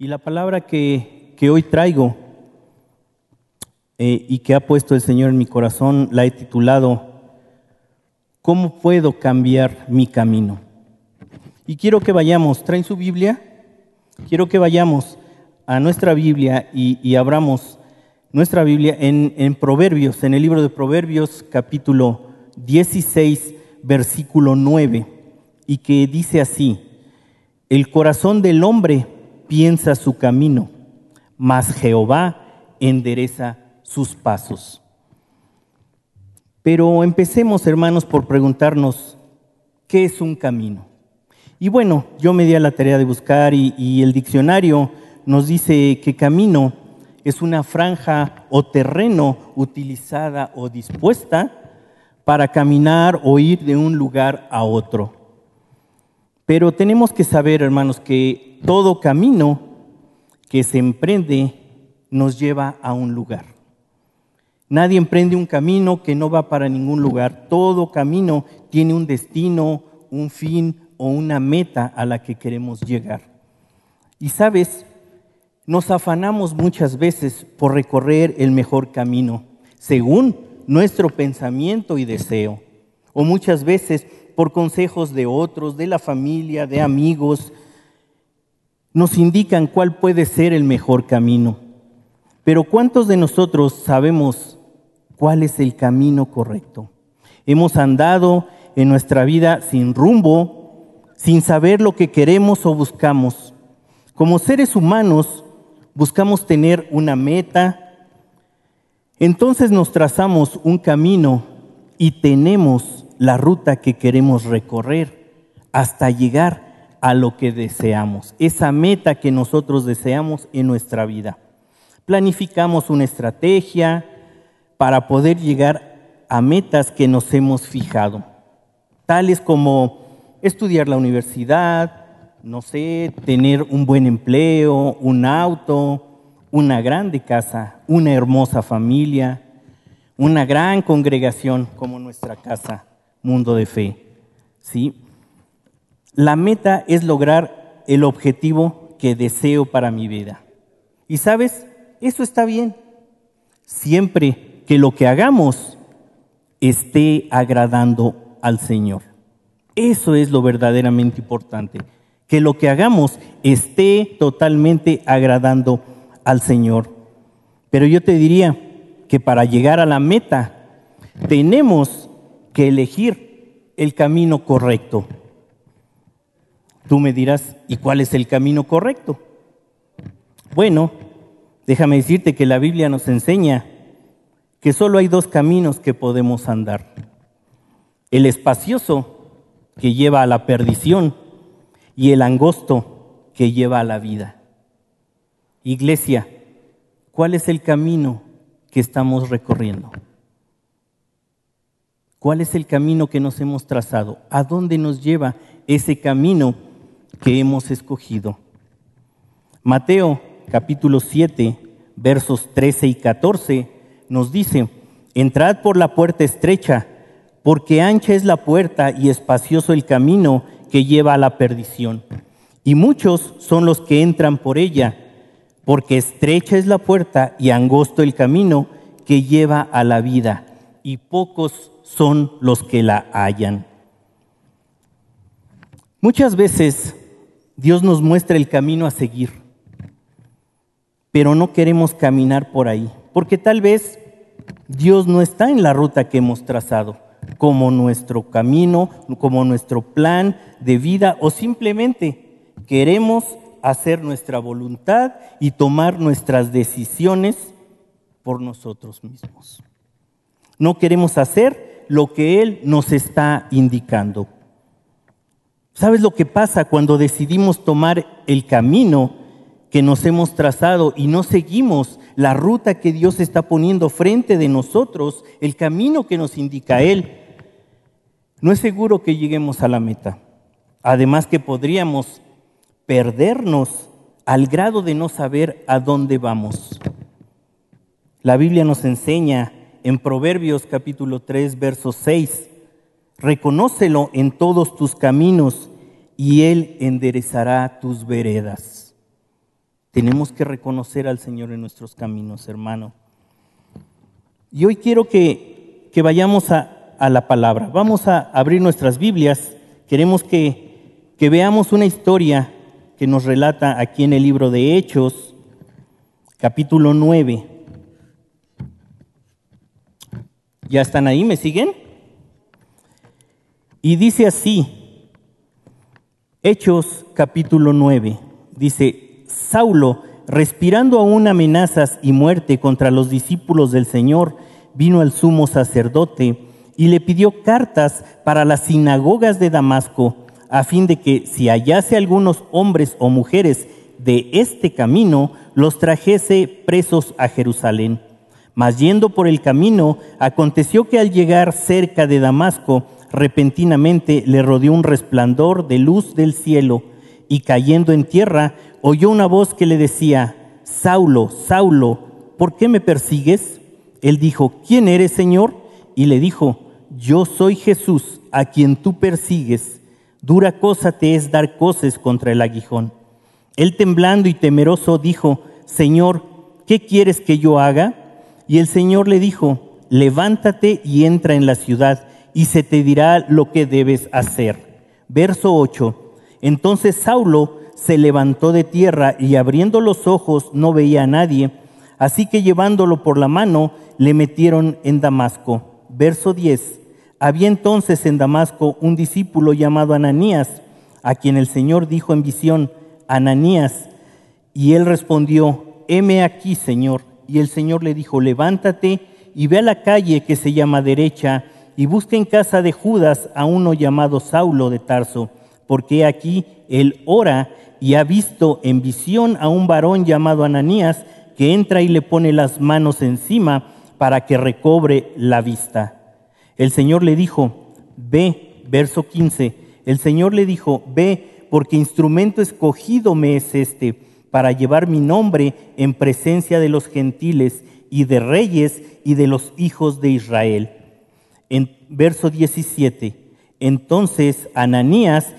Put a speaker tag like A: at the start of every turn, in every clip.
A: Y la palabra que, que hoy traigo eh, y que ha puesto el Señor en mi corazón la he titulado ¿Cómo puedo cambiar mi camino? Y quiero que vayamos, ¿traen su Biblia? Quiero que vayamos a nuestra Biblia y, abramos nuestra Biblia en, en Proverbios, en el libro de Proverbios capítulo 16, versículo 9, y que dice así, el corazón del hombre piensa su camino, mas Jehová endereza sus pasos. Pero empecemos, hermanos, por preguntarnos, ¿qué es un camino? Y bueno, yo me di a la tarea de buscar y, el diccionario nos dice que camino es una franja o terreno utilizada o dispuesta para caminar o ir de un lugar a otro. Pero tenemos que saber, hermanos, que todo camino que se emprende nos lleva a un lugar. Nadie emprende un camino que no va para ningún lugar. Todo camino tiene un destino, un fin o una meta a la que queremos llegar. Y sabes, nos afanamos muchas veces por recorrer el mejor camino, según nuestro pensamiento y deseo. O muchas veces por consejos de otros, de la familia, de amigos, nos indican cuál puede ser el mejor camino. Pero ¿cuántos de nosotros sabemos cuál es el camino correcto? Hemos andado en nuestra vida sin rumbo, sin saber lo que queremos o buscamos. Como seres humanos buscamos tener una meta, entonces nos trazamos un camino y tenemos la ruta que queremos recorrer hasta llegar a lo que deseamos, esa meta que nosotros deseamos en nuestra vida. Planificamos una estrategia para poder llegar a metas que nos hemos fijado, tales como estudiar la universidad, no sé, tener un buen empleo, un auto, una grande casa, una hermosa familia, una gran congregación como nuestra casa mundo de fe. ¿sí? La meta es lograr el objetivo que deseo para mi vida. Y sabes, eso está bien, siempre que lo que hagamos esté agradando al Señor. Eso es lo verdaderamente importante, que lo que hagamos esté totalmente agradando al Señor. Pero yo te diría que para llegar a la meta tenemos que elegir el camino correcto. Tú me dirás, ¿y cuál es el camino correcto? Bueno, déjame decirte que la Biblia nos enseña que solo hay dos caminos que podemos andar. El espacioso, que lleva a la perdición, y el angosto, que lleva a la vida. Iglesia, ¿cuál es el camino que estamos recorriendo? ¿Cuál es el camino que nos hemos trazado? ¿A dónde nos lleva ese camino que hemos escogido? Mateo capítulo 7, versos 13 y 14 nos dice, entrad por la puerta estrecha, porque ancha es la puerta y espacioso el camino que lleva a la perdición. Y muchos son los que entran por ella, porque estrecha es la puerta y angosto el camino que lleva a la vida, y pocos son los que la hallan. Muchas veces Dios nos muestra el camino a seguir, pero no queremos caminar por ahí, porque tal vez Dios no está en la ruta que hemos trazado, como nuestro camino, como nuestro plan de vida, o simplemente queremos hacer nuestra voluntad y tomar nuestras decisiones por nosotros mismos. No queremos hacer lo que Él nos está indicando. ¿Sabes lo que pasa cuando decidimos tomar el camino que nos hemos trazado y no seguimos la ruta que Dios está poniendo frente de nosotros, el camino que nos indica Él? No es seguro que lleguemos a la meta. Además que podríamos perdernos al grado de no saber a dónde vamos. La Biblia nos enseña en Proverbios capítulo 3, verso 6. Reconócelo en todos tus caminos y Él enderezará tus veredas. Tenemos que reconocer al Señor en nuestros caminos, hermano. Y hoy quiero que, que vayamos a, a, la palabra. Vamos a abrir nuestras Biblias. Queremos que, que veamos una historia que nos relata aquí en el libro de Hechos, capítulo 9. ¿Ya están ahí? ¿Me siguen? Y dice así, Hechos capítulo 9, dice, Saulo, respirando aún amenazas y muerte contra los discípulos del Señor, vino al sumo sacerdote y le pidió cartas para las sinagogas de Damasco, a fin de que si hallase algunos hombres o mujeres de este camino, los trajese presos a Jerusalén. Mas yendo por el camino, aconteció que al llegar cerca de Damasco, repentinamente le rodeó un resplandor de luz del cielo, y cayendo en tierra, oyó una voz que le decía, Saulo, Saulo, ¿por qué me persigues? Él dijo, ¿quién eres, Señor? Y le dijo, yo soy Jesús, a quien tú persigues. Dura cosa te es dar coces contra el aguijón. Él temblando y temeroso dijo, Señor, ¿qué quieres que yo haga? Y el Señor le dijo, levántate y entra en la ciudad, y se te dirá lo que debes hacer. Verso 8. Entonces Saulo se levantó de tierra y abriendo los ojos no veía a nadie, así que llevándolo por la mano le metieron en Damasco. Verso 10. Había entonces en Damasco un discípulo llamado Ananías, a quien el Señor dijo en visión, Ananías, y él respondió, heme aquí, Señor. Y el Señor le dijo, levántate y ve a la calle que se llama derecha, y busca en casa de Judas a uno llamado Saulo de Tarso, porque aquí él ora y ha visto en visión a un varón llamado Ananías, que entra y le pone las manos encima para que recobre la vista. El Señor le dijo, ve, verso 15, el Señor le dijo, ve, porque instrumento escogido me es este, para llevar mi nombre en presencia de los gentiles y de reyes y de los hijos de Israel. En verso 17, entonces Ananías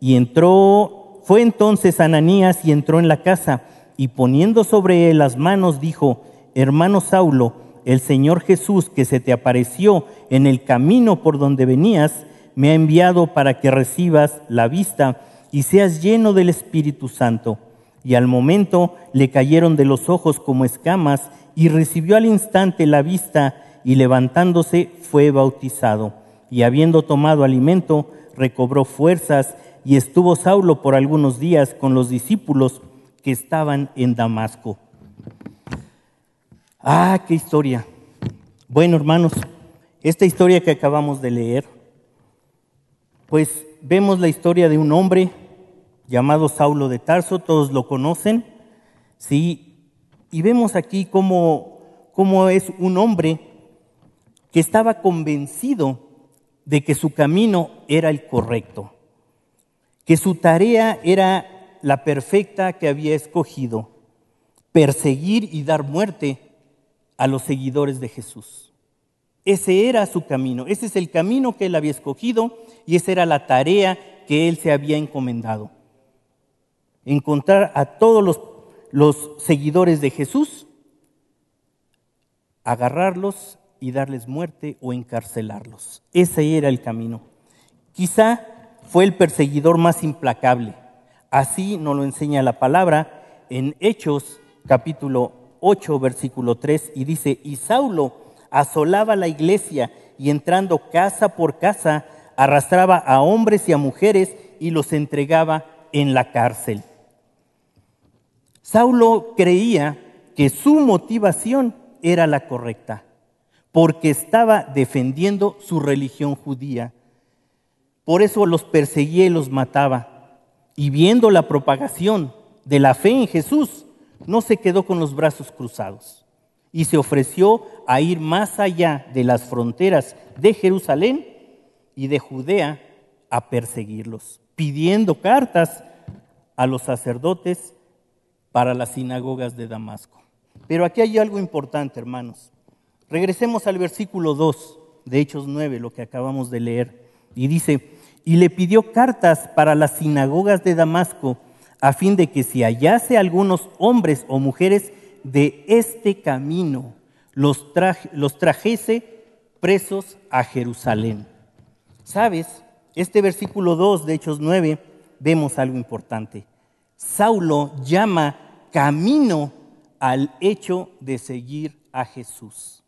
A: y entró, fue entonces Ananías y entró en la casa y poniendo sobre él las manos dijo, hermano Saulo, el Señor Jesús que se te apareció en el camino por donde venías, me ha enviado para que recibas la vista y seas lleno del Espíritu Santo. Y al momento le cayeron de los ojos como escamas y recibió al instante la vista y levantándose fue bautizado. Y habiendo tomado alimento, recobró fuerzas y estuvo Saulo por algunos días con los discípulos que estaban en Damasco. Ah, qué historia. Bueno, hermanos, esta historia que acabamos de leer, pues vemos la historia de un hombre llamado Saulo de Tarso, todos lo conocen, ¿sí? Y vemos aquí cómo, cómo es un hombre que estaba convencido de que su camino era el correcto, que su tarea era la perfecta que había escogido, perseguir y dar muerte a los seguidores de Jesús. Ese era su camino, ese es el camino que él había escogido y esa era la tarea que él se había encomendado. Encontrar a todos los, los seguidores de Jesús, agarrarlos y darles muerte o encarcelarlos. Ese era el camino. Quizá fue el perseguidor más implacable. Así nos lo enseña la palabra en Hechos capítulo 8, versículo 3, y dice, y Saulo asolaba la iglesia y entrando casa por casa, arrastraba a hombres y a mujeres y los entregaba en la cárcel. Saulo creía que su motivación era la correcta, porque estaba defendiendo su religión judía. Por eso los perseguía y los mataba. Y viendo la propagación de la fe en Jesús, no se quedó con los brazos cruzados y se ofreció a ir más allá de las fronteras de Jerusalén y de Judea a perseguirlos, pidiendo cartas a los sacerdotes para las sinagogas de Damasco. Pero aquí hay algo importante, hermanos. Regresemos al versículo 2 de Hechos 9, lo que acabamos de leer. Y dice, y le pidió cartas para las sinagogas de Damasco, a fin de que si hallase algunos hombres o mujeres de este camino, los, los trajese presos a Jerusalén. ¿Sabes? Este versículo 2 de Hechos 9 vemos algo importante. Saulo llama camino al hecho de seguir a Jesús.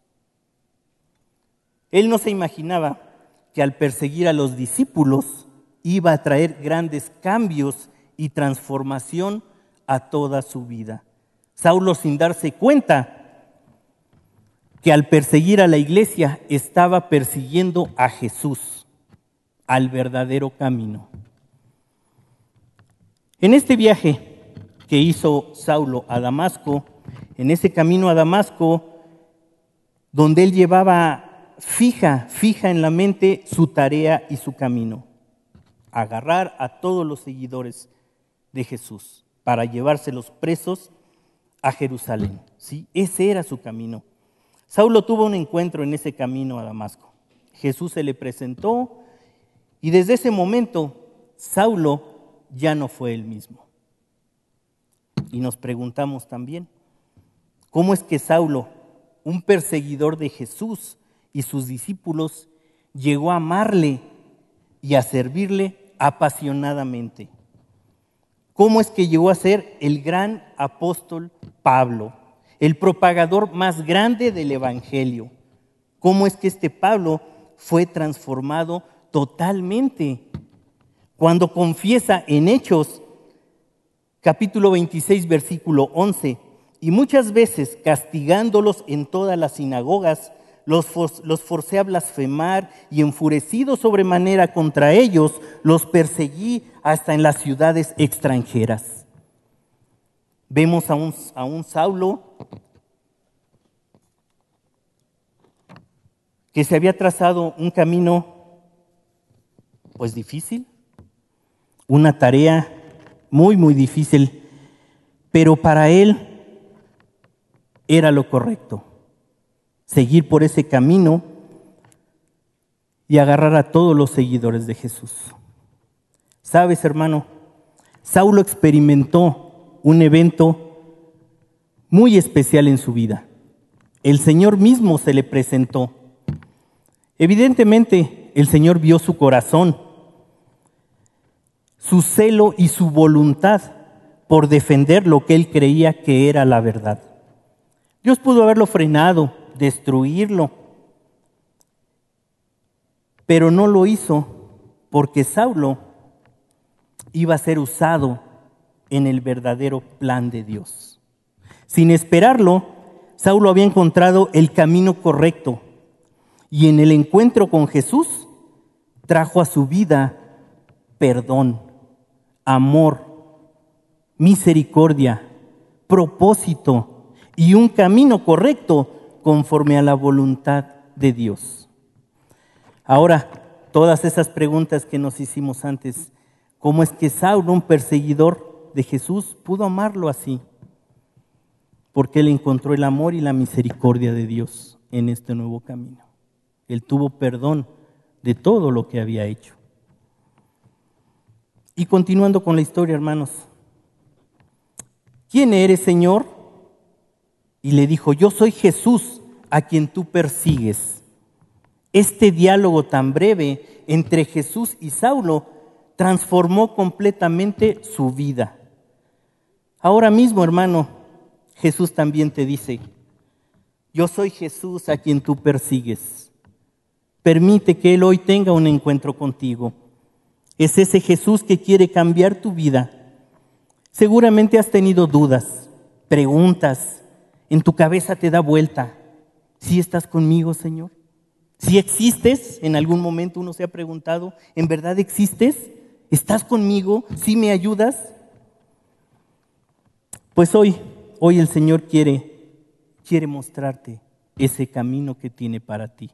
A: Él no se imaginaba que al perseguir a los discípulos iba a traer grandes cambios y transformación a toda su vida. Saulo sin darse cuenta que al perseguir a la iglesia estaba persiguiendo a Jesús, al verdadero camino. En este viaje que hizo Saulo a Damasco, en ese camino a Damasco, donde él llevaba fija, fija en la mente su tarea y su camino, agarrar a todos los seguidores de Jesús para llevárselos presos a Jerusalén. ¿sí? Ese era su camino. Saulo tuvo un encuentro en ese camino a Damasco. Jesús se le presentó y desde ese momento Saulo ya no fue el mismo. Y nos preguntamos también, ¿cómo es que Saulo, un perseguidor de Jesús y sus discípulos, llegó a amarle y a servirle apasionadamente? ¿Cómo es que llegó a ser el gran apóstol Pablo, el propagador más grande del Evangelio? ¿Cómo es que este Pablo fue transformado totalmente? Cuando confiesa en Hechos, capítulo 26, versículo 11, y muchas veces castigándolos en todas las sinagogas, los, los forcé a blasfemar y enfurecido sobremanera contra ellos, los perseguí hasta en las ciudades extranjeras. Vemos a un, a un Saulo que se había trazado un camino pues difícil, una tarea muy, muy difícil, pero para él era lo correcto, seguir por ese camino y agarrar a todos los seguidores de Jesús. Sabes, hermano, Saulo experimentó un evento muy especial en su vida. El Señor mismo se le presentó. Evidentemente, el Señor vio su corazón su celo y su voluntad por defender lo que él creía que era la verdad. Dios pudo haberlo frenado, destruirlo, pero no lo hizo porque Saulo iba a ser usado en el verdadero plan de Dios. Sin esperarlo, Saulo había encontrado el camino correcto y en el encuentro con Jesús trajo a su vida perdón amor, misericordia, propósito y un camino correcto conforme a la voluntad de Dios. Ahora, todas esas preguntas que nos hicimos antes, ¿cómo es que Saulo, un perseguidor de Jesús, pudo amarlo así? Porque él encontró el amor y la misericordia de Dios en este nuevo camino. Él tuvo perdón de todo lo que había hecho. Y continuando con la historia, hermanos. ¿Quién eres, Señor? Y le dijo, yo soy Jesús a quien tú persigues. Este diálogo tan breve entre Jesús y Saulo transformó completamente su vida. Ahora mismo, hermano, Jesús también te dice, yo soy Jesús a quien tú persigues. Permite que Él hoy tenga un encuentro contigo. Es ese Jesús que quiere cambiar tu vida. Seguramente has tenido dudas, preguntas, en tu cabeza te da vuelta. ¿Si estás conmigo, Señor? ¿Si existes? En algún momento uno se ha preguntado, ¿en verdad existes? ¿Estás conmigo? ¿Sí me ayudas? Pues hoy, hoy el Señor quiere, quiere mostrarte ese camino que tiene para ti.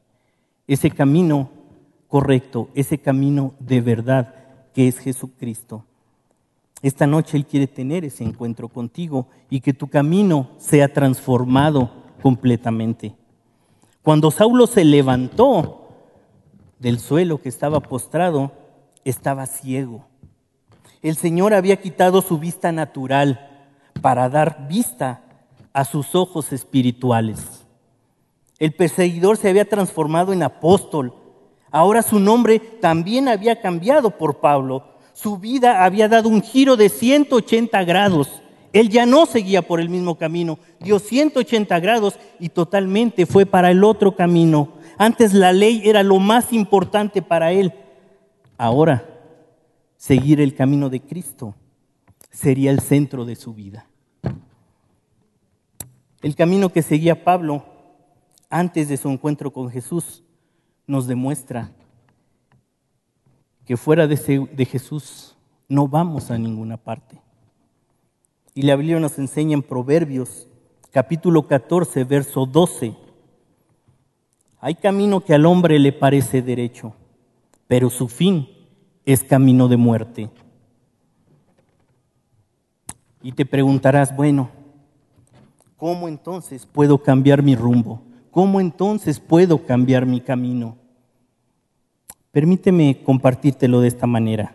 A: Ese camino correcto, ese camino de verdad que es Jesucristo. Esta noche Él quiere tener ese encuentro contigo y que tu camino sea transformado completamente. Cuando Saulo se levantó del suelo que estaba postrado, estaba ciego. El Señor había quitado su vista natural para dar vista a sus ojos espirituales. El perseguidor se había transformado en apóstol. Ahora su nombre también había cambiado por Pablo. Su vida había dado un giro de 180 grados. Él ya no seguía por el mismo camino, dio 180 grados y totalmente fue para el otro camino. Antes la ley era lo más importante para él. Ahora, seguir el camino de Cristo sería el centro de su vida. El camino que seguía Pablo antes de su encuentro con Jesús nos demuestra que fuera de, Jesús no vamos a ninguna parte. Y la Biblia nos enseña en Proverbios, capítulo 14, verso 12. Hay camino que al hombre le parece derecho, pero su fin es camino de muerte. Y te preguntarás, bueno, ¿cómo entonces puedo cambiar mi rumbo? ¿Cómo entonces puedo cambiar mi camino? Permíteme compartírtelo de esta manera.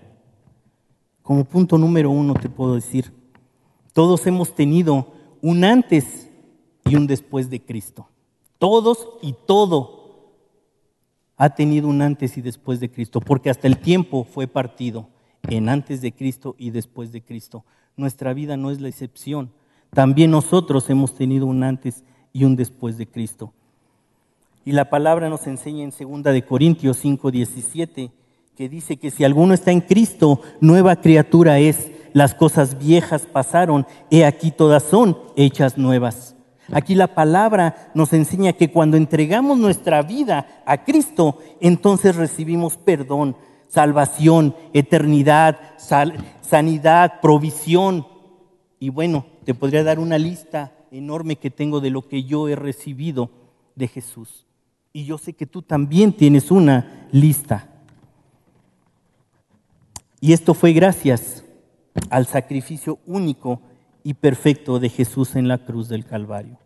A: Como punto número uno te puedo decir, todos hemos tenido un antes y un después de Cristo. Todos y todo ha tenido un antes y después de Cristo, porque hasta el tiempo fue partido en antes de Cristo y después de Cristo. Nuestra vida no es la excepción. También nosotros hemos tenido un antes y un después de Cristo. Y la palabra nos enseña en 2 de Corintios 5, 17, que dice que si alguno está en Cristo, nueva criatura es las cosas viejas pasaron, he aquí todas son hechas nuevas. Aquí la palabra nos enseña que cuando entregamos nuestra vida a Cristo, entonces recibimos perdón, salvación, eternidad, sanidad, provisión. Y bueno, te podría dar una lista enorme que tengo de lo que yo he recibido de Jesús. Y yo sé que tú también tienes una lista. Y esto fue gracias al sacrificio único y perfecto de Jesús en la cruz del Calvario.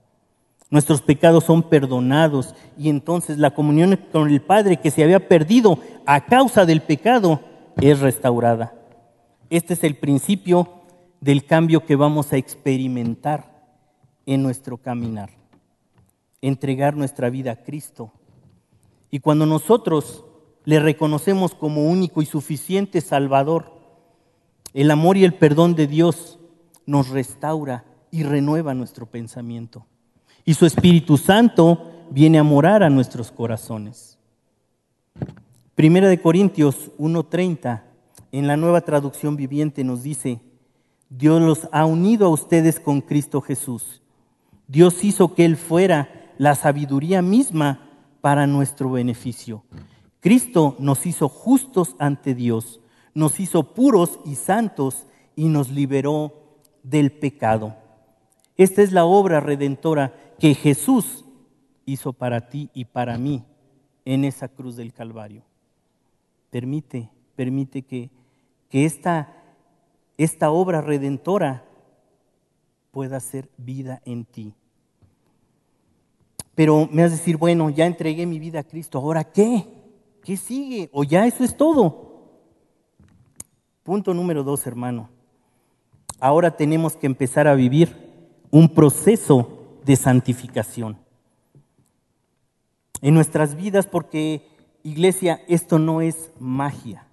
A: Nuestros pecados son perdonados y entonces la comunión con el Padre que se había perdido a causa del pecado es restaurada. Este es el principio del cambio que vamos a experimentar en nuestro caminar. Entregar nuestra vida a Cristo. Y cuando nosotros le reconocemos como único y suficiente Salvador, el amor y el perdón de Dios nos restaura y renueva nuestro pensamiento. Y su Espíritu Santo viene a morar a nuestros corazones. Primera de Corintios 1:30, en la nueva traducción viviente nos dice, Dios los ha unido a ustedes con Cristo Jesús. Dios hizo que Él fuera la sabiduría misma para nuestro beneficio. Cristo nos hizo justos ante Dios nos hizo puros y santos y nos liberó del pecado. Esta es la obra redentora que Jesús hizo para ti y para mí en esa cruz del Calvario. Permite, permite que, que esta, esta obra redentora pueda ser vida en ti. Pero me has de decir, bueno, ya entregué mi vida a Cristo, ¿ahora qué? ¿Qué sigue? ¿O ya eso es todo? Punto número dos, hermano. Ahora tenemos que empezar a vivir un proceso de santificación en nuestras vidas porque, iglesia, esto no es magia,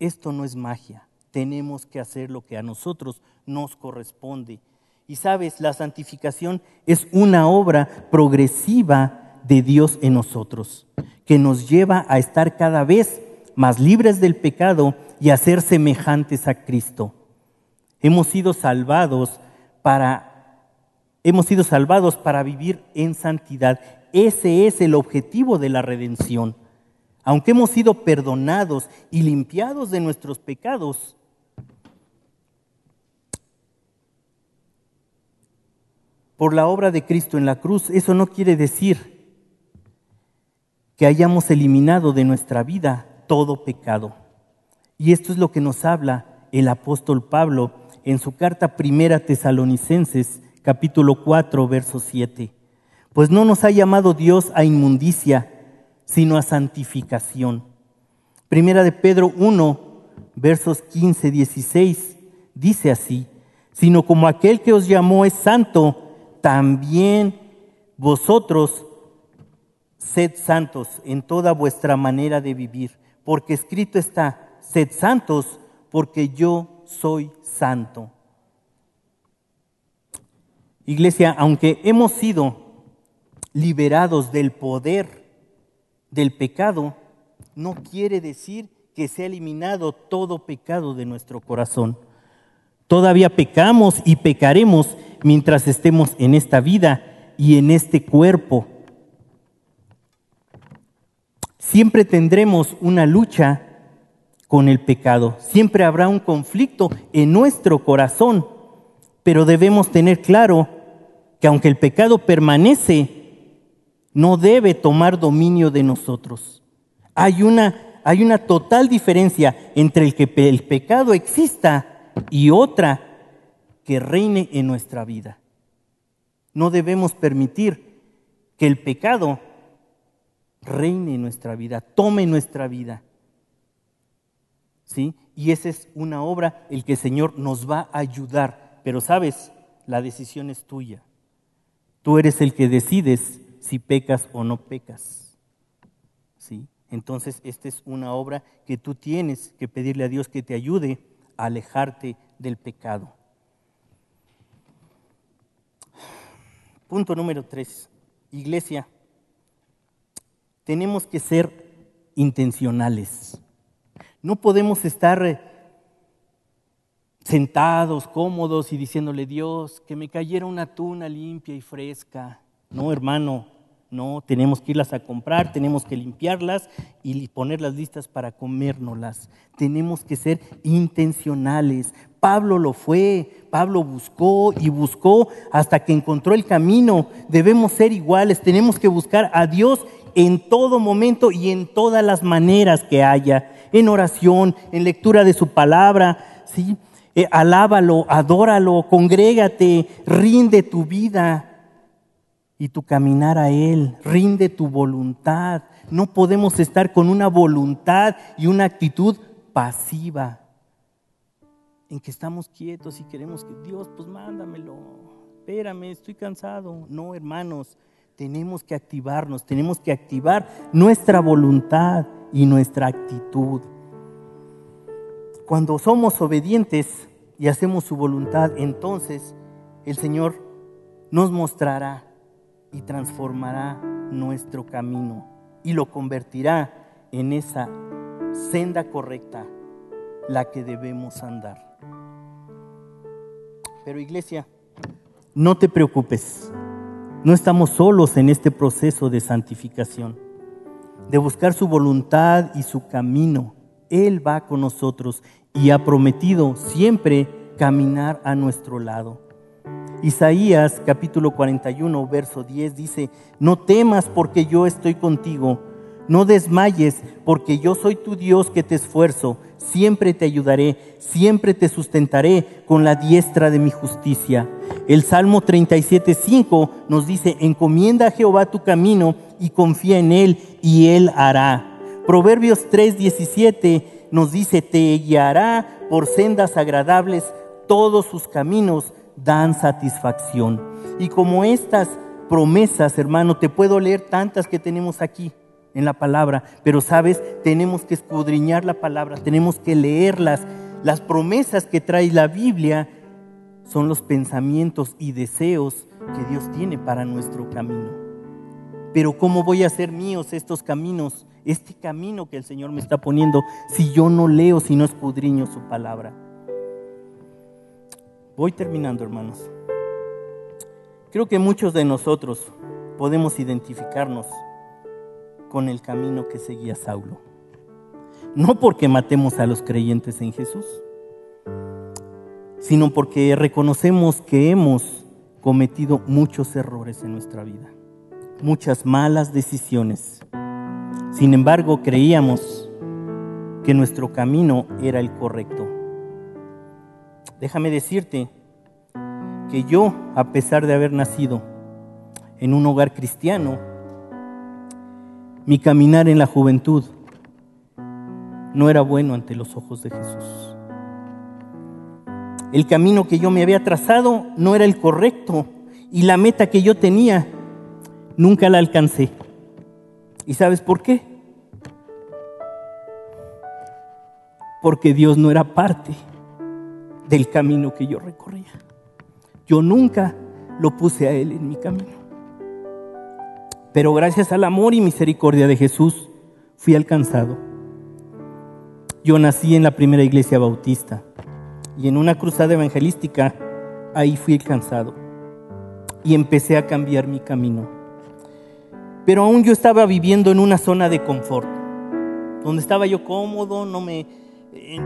A: esto no es magia. Tenemos que hacer lo que a nosotros nos corresponde. Y sabes, la santificación es una obra progresiva de Dios en nosotros, que nos lleva a estar cada vez más libres del pecado y a ser semejantes a Cristo. Hemos sido salvados para hemos sido salvados para vivir en santidad. Ese es el objetivo de la redención. Aunque hemos sido perdonados y limpiados de nuestros pecados, por la obra de Cristo en la cruz, eso no quiere decir que hayamos eliminado de nuestra vida todo pecado. Y esto es lo que nos habla el apóstol Pablo en su carta primera Tesalonicenses, capítulo 4, verso 7. Pues no nos ha llamado Dios a inmundicia, sino a santificación. Primera de Pedro 1, versos 15, 16, dice así, sino como aquel que os llamó es santo, también vosotros sed santos en toda vuestra manera de vivir, porque escrito está, sed santos porque yo soy santo. Iglesia, aunque hemos sido liberados del poder del pecado, no quiere decir que se ha eliminado todo pecado de nuestro corazón. Todavía pecamos y pecaremos mientras estemos en esta vida y en este cuerpo. Siempre tendremos una lucha con el pecado. Siempre habrá un conflicto en nuestro corazón, pero debemos tener claro que aunque el pecado permanece, no debe tomar dominio de nosotros. Hay una, hay una total diferencia entre el que el pecado exista y otra que reine en nuestra vida. No debemos permitir que el pecado reine en nuestra vida, tome nuestra vida. ¿Sí? Y esa es una obra el que el Señor nos va a ayudar. Pero sabes, la decisión es tuya. Tú eres el que decides si pecas o no pecas. ¿Sí? Entonces, esta es una obra que tú tienes que pedirle a Dios que te ayude a alejarte del pecado. Punto número tres. Iglesia, tenemos que ser intencionales. No podemos estar sentados, cómodos y diciéndole, Dios, que me cayera una tuna limpia y fresca. No, hermano, no, tenemos que irlas a comprar, tenemos que limpiarlas y ponerlas listas para comérnoslas. Tenemos que ser intencionales. Pablo lo fue, Pablo buscó y buscó hasta que encontró el camino. Debemos ser iguales, tenemos que buscar a Dios en todo momento y en todas las maneras que haya, en oración, en lectura de su palabra, ¿sí? Eh, alábalo, adóralo, congrégate, rinde tu vida y tu caminar a Él, rinde tu voluntad. No podemos estar con una voluntad y una actitud pasiva, en que estamos quietos y queremos que Dios, pues mándamelo, espérame, estoy cansado. No, hermanos, tenemos que activarnos, tenemos que activar nuestra voluntad y nuestra actitud. Cuando somos obedientes y hacemos su voluntad, entonces el Señor nos mostrará y transformará nuestro camino y lo convertirá en esa senda correcta, la que debemos andar. Pero iglesia, no te preocupes, no estamos solos en este proceso de santificación, de buscar su voluntad y su camino. Él va con nosotros y ha prometido siempre caminar a nuestro lado. Isaías capítulo 41, verso 10 dice, no temas porque yo estoy contigo, no desmayes porque yo soy tu Dios que te esfuerzo, siempre te ayudaré, siempre te sustentaré con la diestra de mi justicia. El Salmo 37, 5 nos dice, encomienda a Jehová tu camino y confía en él y él hará. Proverbios 3:17 nos dice, te guiará por sendas agradables, todos sus caminos dan satisfacción. Y como estas promesas, hermano, te puedo leer tantas que tenemos aquí en la palabra, pero sabes, tenemos que escudriñar la palabra, tenemos que leerlas. Las promesas que trae la Biblia son los pensamientos y deseos que Dios tiene para nuestro camino. Pero ¿cómo voy a hacer míos estos caminos, este camino que el Señor me está poniendo, si yo no leo, si no escudriño su palabra? Voy terminando, hermanos. Creo que muchos de nosotros podemos identificarnos con el camino que seguía Saulo. No porque matemos a los creyentes en Jesús, sino porque reconocemos que hemos cometido muchos errores en nuestra vida muchas malas decisiones. Sin embargo, creíamos que nuestro camino era el correcto. Déjame decirte que yo, a pesar de haber nacido en un hogar cristiano, mi caminar en la juventud no era bueno ante los ojos de Jesús. el camino que yo me había trazado no era el correcto y la meta que yo tenía nunca la alcancé. ¿Y sabes por qué? Porque Dios no era parte del camino que yo recorría. Yo nunca lo puse a Él en mi camino. Pero gracias al amor y misericordia de Jesús fui alcanzado. Yo nací en la primera iglesia bautista y en una cruzada evangelística ahí fui alcanzado y empecé a cambiar mi camino. Pero aún yo estaba viviendo en una zona de confort, donde estaba yo cómodo, no me... Eh,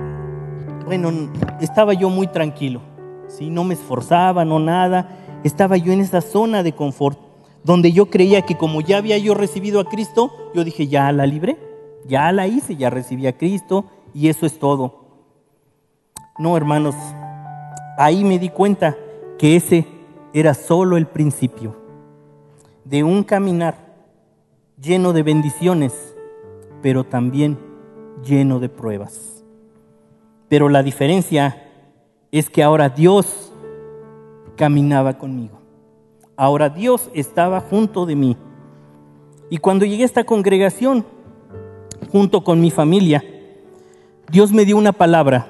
A: bueno, estaba yo muy tranquilo, ¿sí? no me esforzaba, no nada, estaba yo en esa zona de confort, donde yo creía que como ya había yo recibido a Cristo, yo dije, ya la libré, ya la hice, ya recibí a Cristo y eso es todo. No, hermanos, ahí me di cuenta que ese era solo el principio de un caminar lleno de bendiciones, pero también lleno de pruebas. Pero la diferencia es que ahora Dios caminaba conmigo. Ahora Dios estaba junto de mí. Y cuando llegué a esta congregación, junto con mi familia, Dios me dio una palabra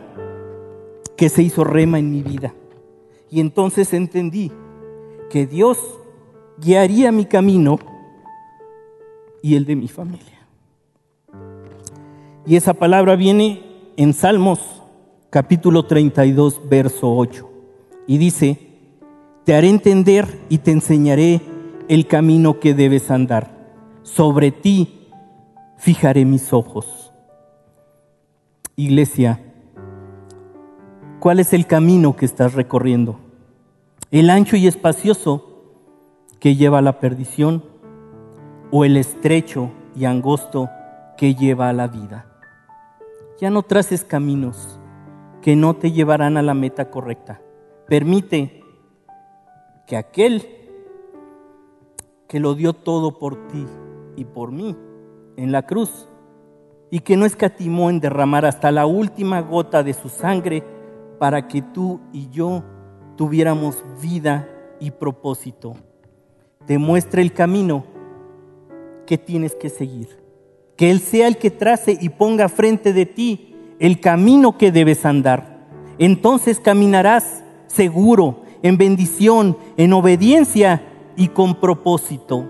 A: que se hizo rema en mi vida. Y entonces entendí que Dios guiaría mi camino y el de mi familia. Y esa palabra viene en Salmos capítulo 32, verso 8. Y dice, te haré entender y te enseñaré el camino que debes andar. Sobre ti fijaré mis ojos. Iglesia, ¿Cuál es el camino que estás recorriendo? ¿El ancho y espacioso que lleva a la perdición o el estrecho y angosto que lleva a la vida? Ya no traces caminos que no te llevarán a la meta correcta. Permite que aquel que lo dio todo por ti y por mí en la cruz y que no escatimó en derramar hasta la última gota de su sangre, para que tú y yo tuviéramos vida y propósito. Te muestre el camino que tienes que seguir. Que Él sea el que trace y ponga frente de ti el camino que debes andar. Entonces caminarás seguro, en bendición, en obediencia y con propósito.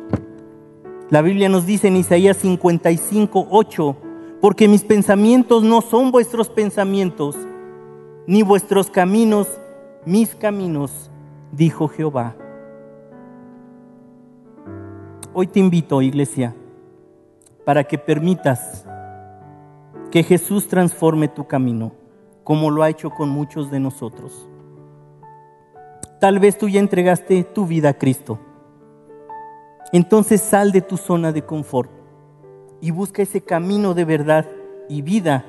A: La Biblia nos dice en Isaías 55, 8, porque mis pensamientos no son vuestros pensamientos, ni vuestros caminos mis caminos, dijo Jehová. Hoy te invito, iglesia, para que permitas que Jesús transforme tu camino, como lo ha hecho con muchos de nosotros. Tal vez tú ya entregaste tu vida a Cristo. Entonces sal de tu zona de confort y busca ese camino de verdad y vida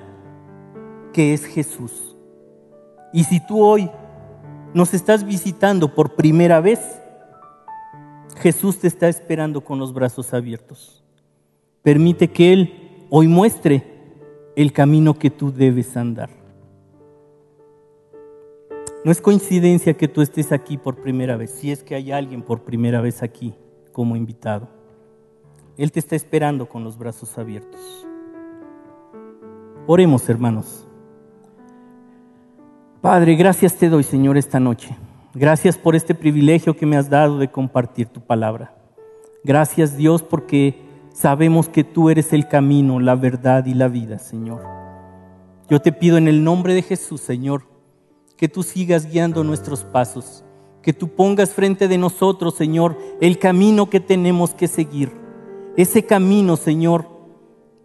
A: que es Jesús. Y si tú hoy nos estás visitando por primera vez, Jesús te está esperando con los brazos abiertos. Permite que Él hoy muestre el camino que tú debes andar. No es coincidencia que tú estés aquí por primera vez, si es que hay alguien por primera vez aquí como invitado. Él te está esperando con los brazos abiertos. Oremos, hermanos. Padre, gracias te doy, Señor, esta noche. Gracias por este privilegio que me has dado de compartir tu palabra. Gracias, Dios, porque sabemos que tú eres el camino, la verdad y la vida, Señor. Yo te pido en el nombre de Jesús, Señor, que tú sigas guiando nuestros pasos, que tú pongas frente de nosotros, Señor, el camino que tenemos que seguir. Ese camino, Señor,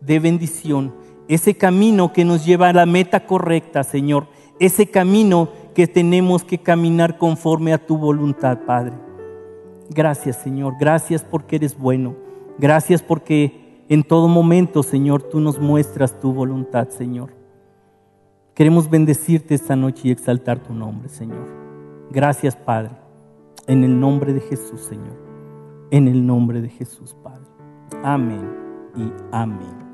A: de bendición, ese camino que nos lleva a la meta correcta, Señor, ese camino que tenemos que caminar conforme a tu voluntad, Padre. Gracias, Señor. Gracias porque eres bueno. Gracias porque en todo momento, Señor, tú nos muestras tu voluntad, Señor. Queremos bendecirte esta noche y exaltar tu nombre, Señor. Gracias, Padre. En el nombre de Jesús, Señor. En el nombre de Jesús, Padre. Amén y amén.